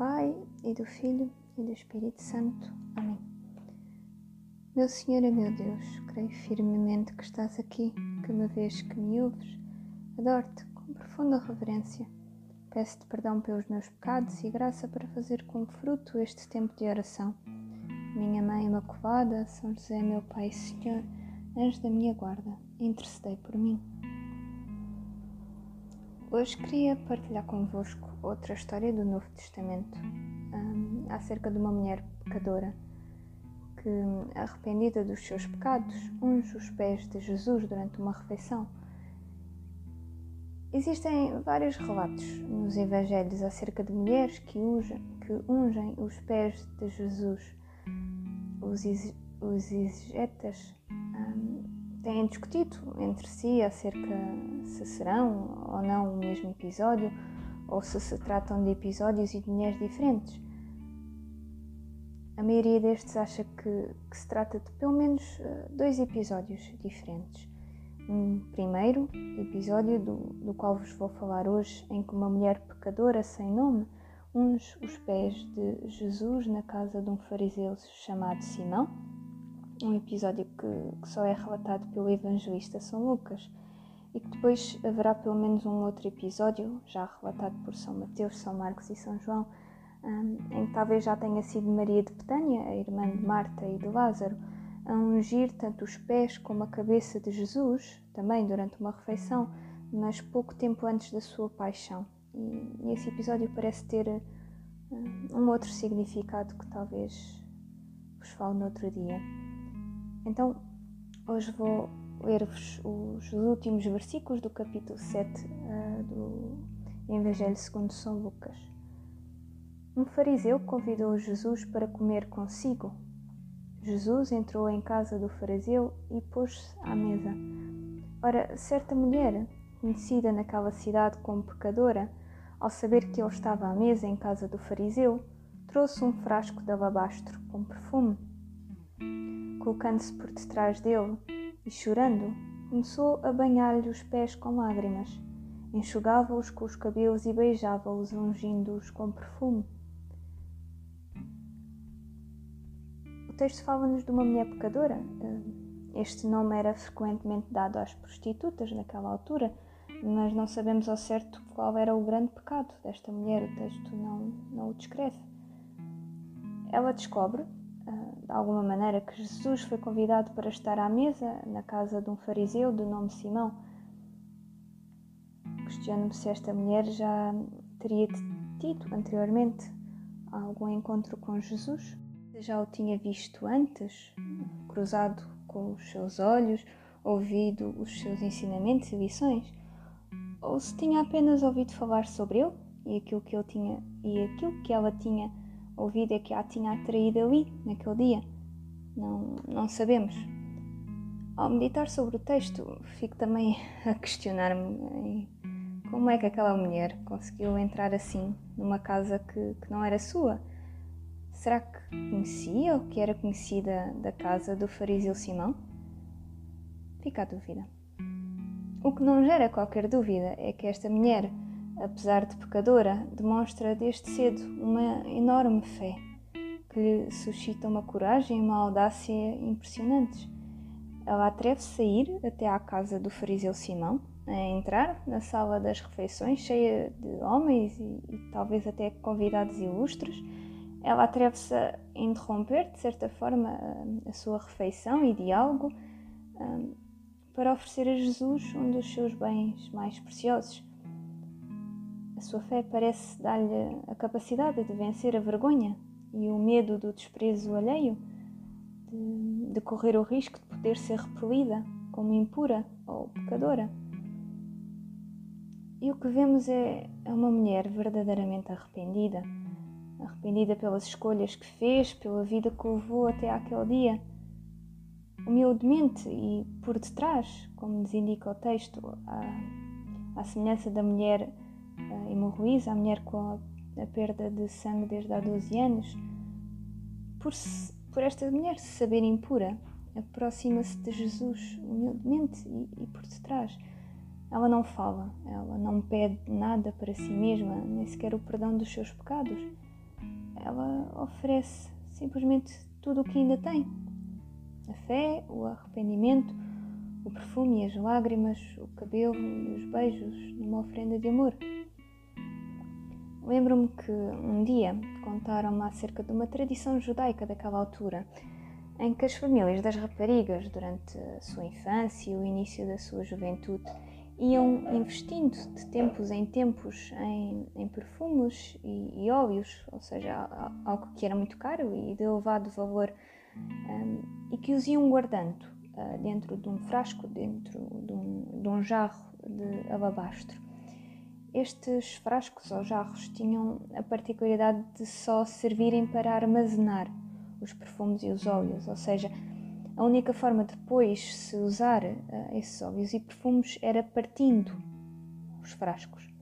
Pai e do Filho e do Espírito Santo. Amém. Meu Senhor e meu Deus, creio firmemente que estás aqui, que me vês, que me ouves. Adoro-te com profunda reverência. Peço-te perdão pelos meus pecados e graça para fazer com fruto este tempo de oração. Minha Mãe Imaculada, São José, meu Pai e Senhor, anjo da minha guarda, intercedei por mim. Hoje queria partilhar convosco outra história do Novo Testamento um, acerca de uma mulher pecadora que, arrependida dos seus pecados, unge os pés de Jesus durante uma refeição. Existem vários relatos nos Evangelhos acerca de mulheres que, ungem, que ungem os pés de Jesus. Os, os exegetas um, têm discutido entre si acerca se serão ou não o mesmo episódio ou se se tratam de episódios e de mulheres diferentes. A maioria destes acha que, que se trata de pelo menos eh, dois episódios diferentes. Um primeiro episódio do, do qual vos vou falar hoje, em que uma mulher pecadora sem nome unge os pés de Jesus na casa de um fariseu chamado Simão um episódio que, que, só é relatado pelo evangelista São Lucas e que depois haverá pelo menos um outro episódio, já relatado por São Mateus, São Marcos e São João, um, em que talvez já tenha sido Maria de Betânia, a irmã de Marta e de Lázaro, a ungir tanto os pés como a cabeça de Jesus, também durante uma refeição, mas pouco tempo antes da sua paixão. E, esse episódio parece ter um, um outro significado que talvez vos falo no outro dia. Então, hoje vou ler-vos os últimos versículos do capítulo 7 uh, eh, do Evangelho segundo São Lucas. Um fariseu convidou Jesus para comer consigo. Jesus entrou em casa do fariseu e pôs-se à mesa. Ora, certa mulher, conhecida naquela cidade como pecadora, ao saber que ele estava à mesa em casa do fariseu, trouxe um frasco de alabastro com perfume colocando-se por detrás dele e chorando, começou a banhar-lhe os pés com lágrimas, enxugava-os com os cabelos e beijava-os, ungindo-os com perfume. O texto fala-nos de uma mulher pecadora. Este nome era frequentemente dado às prostitutas naquela altura, mas não sabemos ao certo qual era o grande pecado desta mulher. O texto não, não o descreve. Ela descobre de alguma maneira que Jesus foi convidado para estar à mesa na casa de um fariseu de nome Simão. Questiono-me se esta mulher já teria tido anteriormente algum encontro com Jesus, se já o tinha visto antes, cruzado com os seus olhos, ouvido os seus ensinamentos e lições, ou se tinha apenas ouvido falar sobre ele e aquilo que ele tinha e aquilo que ela tinha ouvido é que a tinha atraído ali, naquele dia. Não, não sabemos. Ao meditar sobre o texto, fico também a questionar-me como é que aquela mulher conseguiu entrar assim numa casa que, que não era sua. Será que conhecia ou que era conhecida da casa do fariseu Simão? Fica a dúvida. O que não gera qualquer dúvida é que esta mulher apesar de pecadora, demonstra desde cedo uma enorme fé que lhe suscita uma coragem e uma audácia impressionantes. Ela atreve-se a ir até à casa do fariseu Simão, a entrar na sala das refeições cheia de homens e, e talvez até convidados ilustres. Ela atreve-se a interromper, de certa forma, a, sua refeição e diálogo um, para oferecer a Jesus um dos seus bens mais preciosos a sua fé parece dar-lhe a capacidade de vencer a vergonha e o medo do desprezo alheio, de, de correr o risco de poder ser repelida como impura ou pecadora. E o que vemos é, é uma mulher verdadeiramente arrependida, arrependida pelas escolhas que fez, pela vida que levou até aquele dia. Humildemente e por detrás, como nos indica o texto, à semelhança da mulher uh, hemorroísa, a mulher com a, perda de sangue desde há 12 anos, por, se, por esta mulher se saber impura, aproxima-se de Jesus humildemente e, e por detrás. Ela não fala, ela não pede nada para si mesma, nem sequer o perdão dos seus pecados. ela oferece simplesmente tudo o que ainda tem: a fé, o arrependimento, o perfume e as lágrimas, o cabelo e os beijos numa oferenda de amor. Lembro-me que um dia contaram-me acerca de uma tradição judaica daquela altura, em que as famílias das raparigas, durante a sua infância e o início da sua juventude, iam investindo de tempos em tempos em, em perfumes e, e, óleos, ou seja, algo que era muito caro e de elevado valor, um, e que os iam guardando uh, dentro de um frasco, dentro de um, de um jarro de alabastro. Estes frascos ou jarros tinham a particularidade de só servirem para armazenar os perfumes e os óleos, ou seja, a única forma de depois se usar uh, esses óleos e perfumes era partindo os frascos.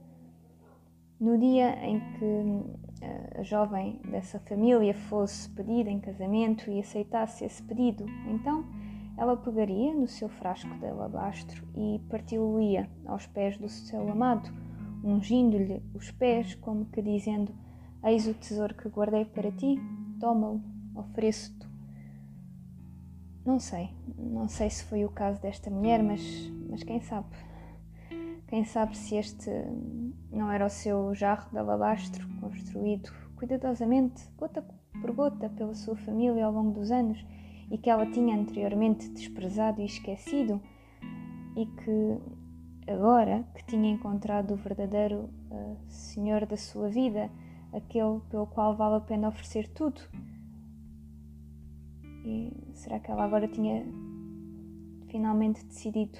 No dia em que uh, a jovem dessa família fosse pedida em casamento e aceitasse esse pedido, então ela pegaria no seu frasco de alabastro e partiu-o-ia aos pés do seu amado, ungindo-lhe os pés, como que dizendo: Eis o tesouro que guardei para ti, toma-o, ofereço-te não sei, não sei se foi o caso desta mulher, mas, mas quem sabe? Quem sabe se este não era o seu jarro de alabastro construído cuidadosamente, gota por gota, pela sua família ao longo dos anos e que ela tinha anteriormente desprezado e esquecido e que agora que tinha encontrado o verdadeiro uh, Senhor da sua vida, aquele pelo qual vale a pena oferecer tudo, e será que ela agora tinha finalmente decidido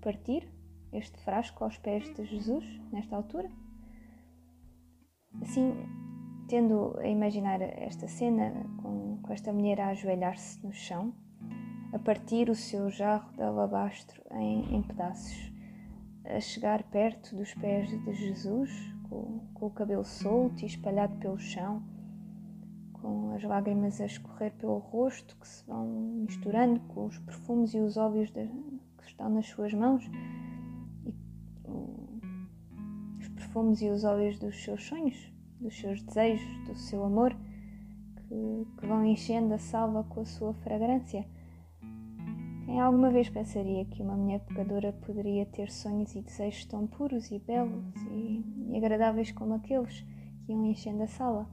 partir este frasco aos pés de Jesus nesta altura? Assim, tendo a imaginar esta cena com, com esta mulher a ajoelhar-se no chão, a partir o seu jarro de alabastro em, em pedaços, a chegar perto dos pés de Jesus, com, com o cabelo solto e espalhado pelo chão, com as lágrimas a escorrer pelo rosto, que se vão misturando com os perfumes e os óleos de, que estão nas suas mãos, e os perfumes e os óleos dos seus sonhos, dos seus desejos, do seu amor, que, que vão enchendo a salva com a sua fragrância. Quem alguma vez pensaria que uma mulher pecadora poderia ter sonhos e desejos tão puros e belos e, agradáveis como aqueles que iam enchendo a sala?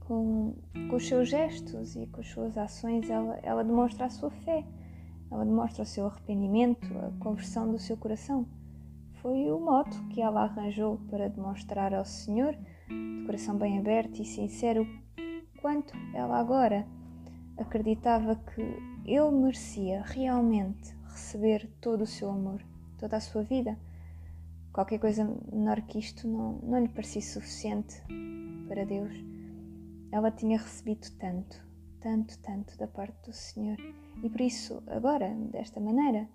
com, com os seus gestos e com as suas ações, ela, ela demonstra a sua fé, ela demonstra o seu arrependimento, a conversão do seu coração. Foi o modo que ela arranjou para demonstrar ao Senhor, de coração bem aberto e sincero, quanto ela agora acreditava que ele merecia realmente receber todo o seu amor, toda a sua vida. Qualquer coisa menor que isto não, não lhe parecia suficiente para Deus. Ela tinha recebido tanto, tanto, tanto da parte do Senhor e por isso, agora, desta maneira,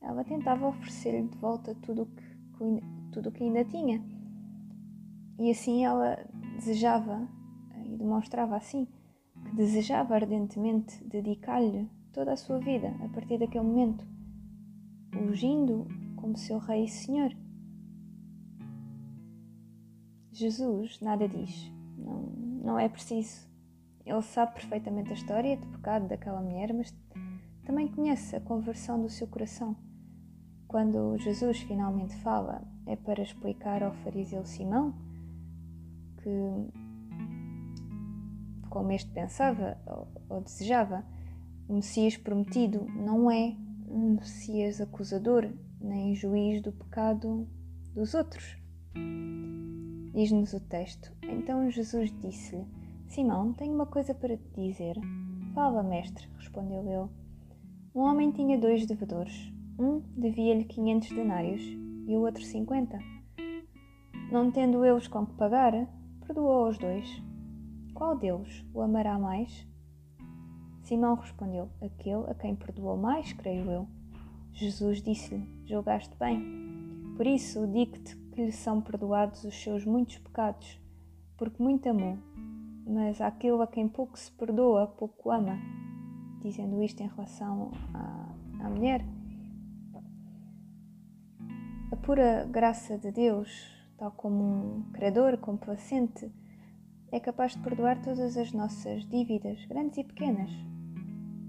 ela tentava oferecer-lhe de volta tudo que, tudo o que ainda tinha. E assim ela desejava, e demonstrava assim, desejava ardentemente dedicar-lhe toda a sua vida a partir daquele momento, ungindo como seu Rei e Senhor. Jesus nada diz, não, não é preciso. Ele sabe perfeitamente a história de pecado daquela mulher, mas também conhece a conversão do seu coração. Quando Jesus finalmente fala, é para explicar ao fariseu Simão que, como este pensava ou, ou desejava, o Messias prometido não é um Messias acusador nem juiz do pecado dos outros. Diz-nos o texto: Então Jesus disse-lhe: Simão, tenho uma coisa para te dizer. Fala, mestre, respondeu ele. Um homem tinha dois devedores. Um devia-lhe quinhentos denários e o outro cinquenta. Não tendo eles com que pagar, perdoou os dois. Qual deles o amará mais? Simão respondeu: Aquele a quem perdoou mais, creio eu. Jesus disse-lhe: Julgaste bem. Por isso digo-te que lhe são perdoados os seus muitos pecados, porque muito amou. Mas aquele a quem pouco se perdoa, pouco ama. Dizendo isto em relação à, à mulher. A pura graça de Deus, tal como um credor complacente, é capaz de perdoar todas as nossas dívidas, grandes e pequenas.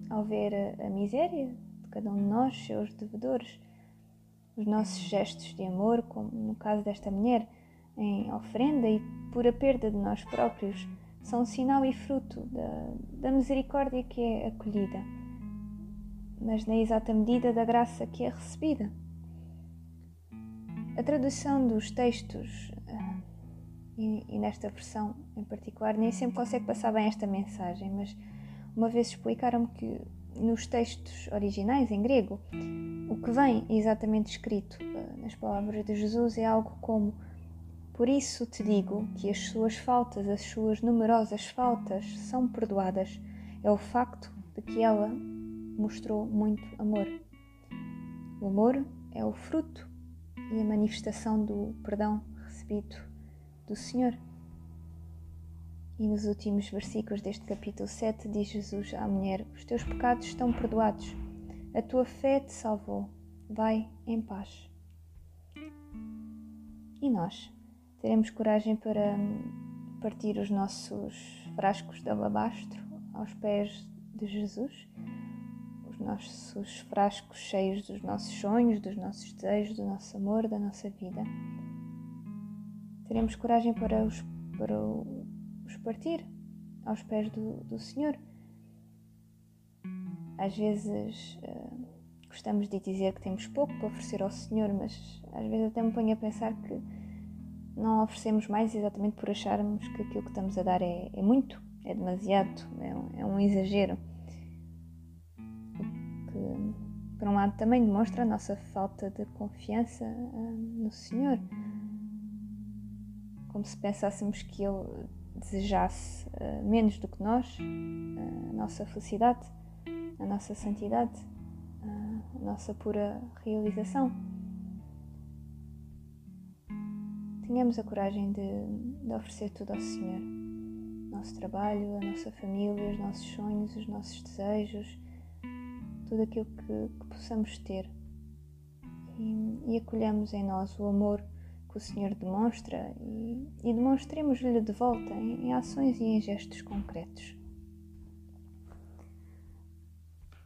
Ao ver a, a miséria de cada um de nós, seus devedores, os nossos gestos de amor, como no caso desta mulher, em ofrenda e por a perda de nós próprios, são sinal e fruto da, da misericórdia que é acolhida, mas na exata medida da graça que é recebida. A tradução dos textos, ah, e, e nesta versão em particular, nem sempre consegue passar bem esta mensagem, mas uma vez explicaram-me que nos textos originais em grego, o que vem exatamente escrito ah, nas palavras de Jesus é algo como por isso te digo que as suas faltas, as suas numerosas faltas, são perdoadas. É o facto de que ela mostrou muito amor. O amor é o fruto e a manifestação do perdão recebido do Senhor. E nos últimos versículos deste capítulo 7 diz Jesus à mulher: Os teus pecados estão perdoados, a tua fé te salvou, vai em paz. E nós? teremos coragem para partir os nossos frascos de alabastro aos pés de Jesus, os nossos frascos cheios dos nossos sonhos, dos nossos desejos, do nosso amor, da nossa vida. Teremos coragem para os, para os partir aos pés do, do Senhor. Às vezes uh, gostamos de dizer que temos pouco para oferecer ao Senhor, mas às vezes até me ponho a pensar que não oferecemos mais exatamente por acharmos que aquilo que estamos a dar é, é muito, é demasiado, é um, é um exagero. Que, por um lado, também demonstra a nossa falta de confiança uh, no Senhor. Como se pensássemos que Ele desejasse uh, menos do que nós, uh, a nossa felicidade, a nossa santidade, a nossa pura realização. tenhamos a coragem de, de oferecer tudo ao Senhor. Nosso trabalho, a nossa família, os nossos sonhos, os nossos desejos, tudo aquilo que, que possamos ter. E, e acolhamos em nós o amor que o Senhor demonstra e, e demonstremos-lhe de volta em, em ações e em gestos concretos.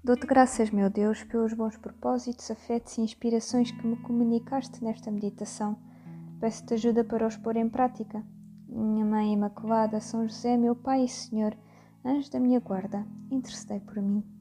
Dou-te graças, meu Deus, pelos bons propósitos, afetos e inspirações que me comunicaste nesta meditação Peço-te ajuda para os pôr em prática. Minha Mãe Imaculada, São José, meu Pai e Senhor, anjo da minha guarda, intercedei por mim.